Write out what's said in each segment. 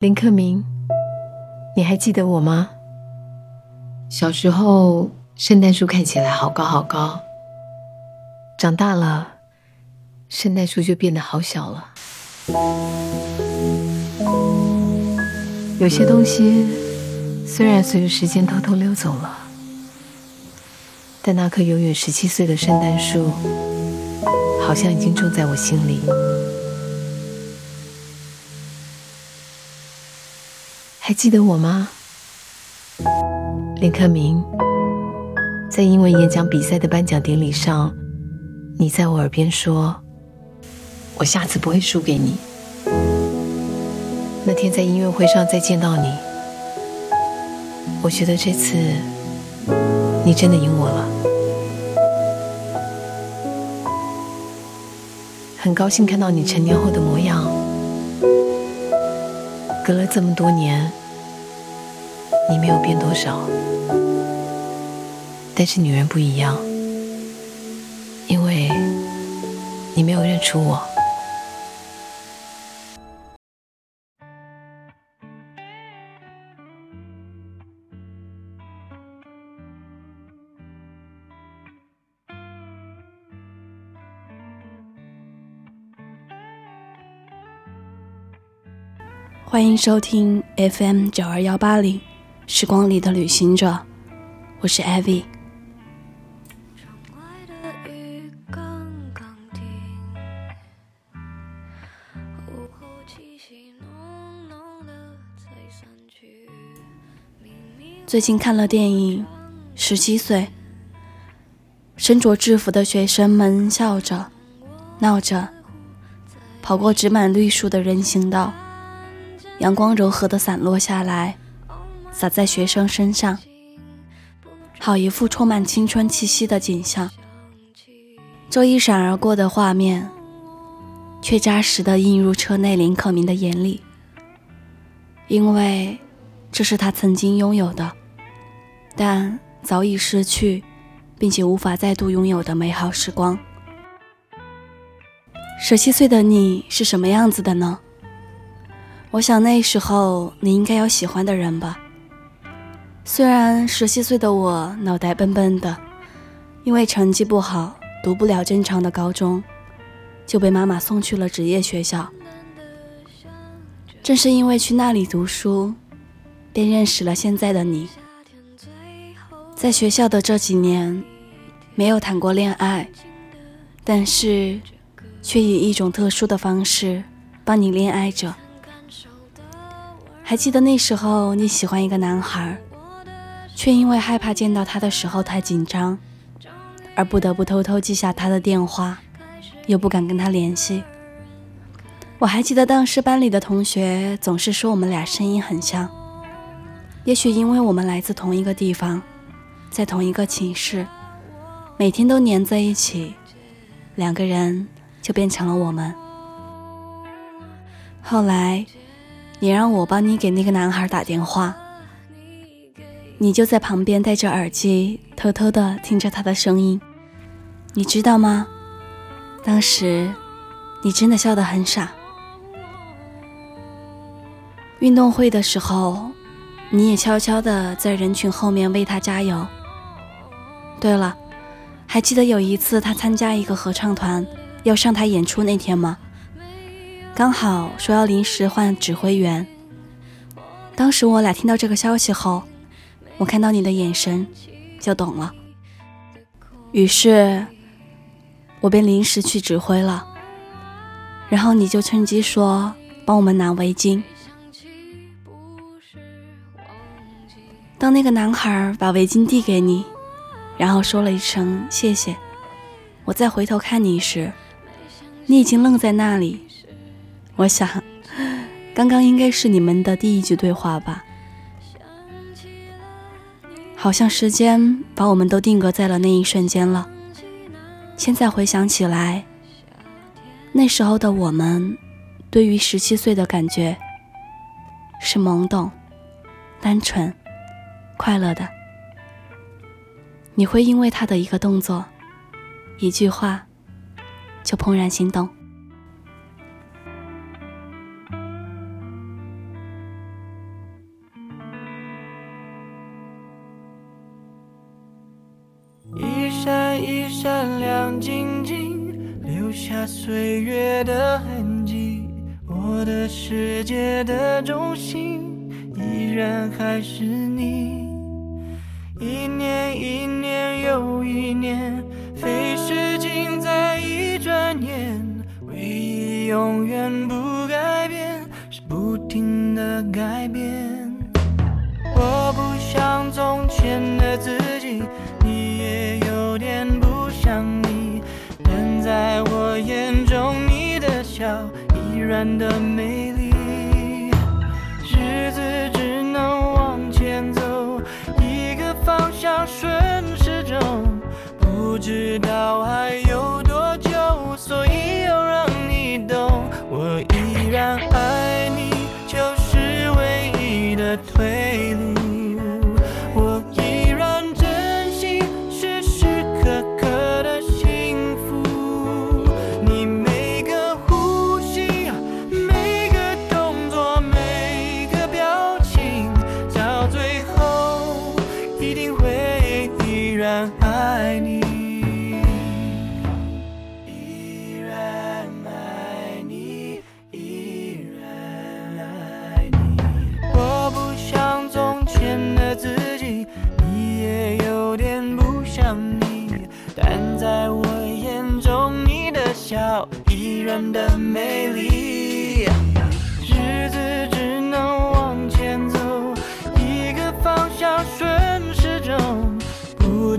林克明，你还记得我吗？小时候，圣诞树看起来好高好高，长大了，圣诞树就变得好小了。有些东西虽然随着时间偷偷溜走了，但那棵永远十七岁的圣诞树，好像已经种在我心里。还记得我吗，林克明？在英文演讲比赛的颁奖典礼上，你在我耳边说：“我下次不会输给你。”那天在音乐会上再见到你，我觉得这次你真的赢我了，很高兴看到你成年后的模样。隔了这么多年。你没有变多少，但是女人不一样，因为你没有认出我。欢迎收听 FM 九二幺八零。时光里的旅行者，我是艾薇。最近看了电影《十七岁》，身着制服的学生们笑着、闹着，跑过植满绿树的人行道，阳光柔和的散落下来。洒在学生身上，好一幅充满青春气息的景象。这一闪而过的画面，却扎实的映入车内林可明的眼里，因为这是他曾经拥有的，但早已失去，并且无法再度拥有的美好时光。十七岁的你是什么样子的呢？我想那时候你应该有喜欢的人吧。虽然十七岁的我脑袋笨笨的，因为成绩不好，读不了正常的高中，就被妈妈送去了职业学校。正是因为去那里读书，便认识了现在的你。在学校的这几年，没有谈过恋爱，但是却以一种特殊的方式帮你恋爱着。还记得那时候你喜欢一个男孩。却因为害怕见到他的时候太紧张，而不得不偷偷记下他的电话，又不敢跟他联系。我还记得当时班里的同学总是说我们俩声音很像，也许因为我们来自同一个地方，在同一个寝室，每天都黏在一起，两个人就变成了我们。后来，你让我帮你给那个男孩打电话。你就在旁边戴着耳机，偷偷的听着他的声音。你知道吗？当时你真的笑得很傻。运动会的时候，你也悄悄的在人群后面为他加油。对了，还记得有一次他参加一个合唱团要上台演出那天吗？刚好说要临时换指挥员。当时我俩听到这个消息后。我看到你的眼神，就懂了。于是，我便临时去指挥了。然后你就趁机说：“帮我们拿围巾。”当那个男孩把围巾递给你，然后说了一声谢谢，我再回头看你时，你已经愣在那里。我想，刚刚应该是你们的第一句对话吧。好像时间把我们都定格在了那一瞬间了。现在回想起来，那时候的我们，对于十七岁的感觉是懵懂、单纯、快乐的。你会因为他的一个动作、一句话，就怦然心动。月的痕迹。我的世界的中心，依然还是你。一年一年又一年，飞逝尽在一转眼。唯一永远不改变，是不停的改变。我不像从前的自己，依依然爱你，依然爱你，依然爱你。我不像从前的自己，你也有点不像你。但在我眼中，你的笑依然的美丽。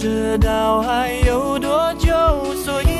知道还有多久，所以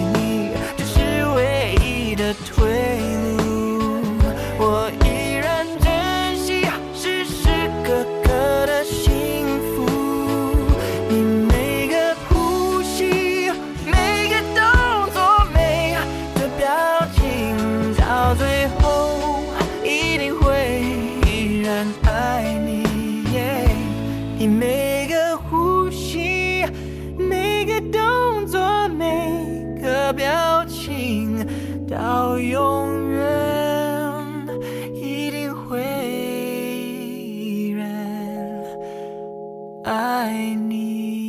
你每个呼吸每个动作每个表情到永远一定会依然爱你。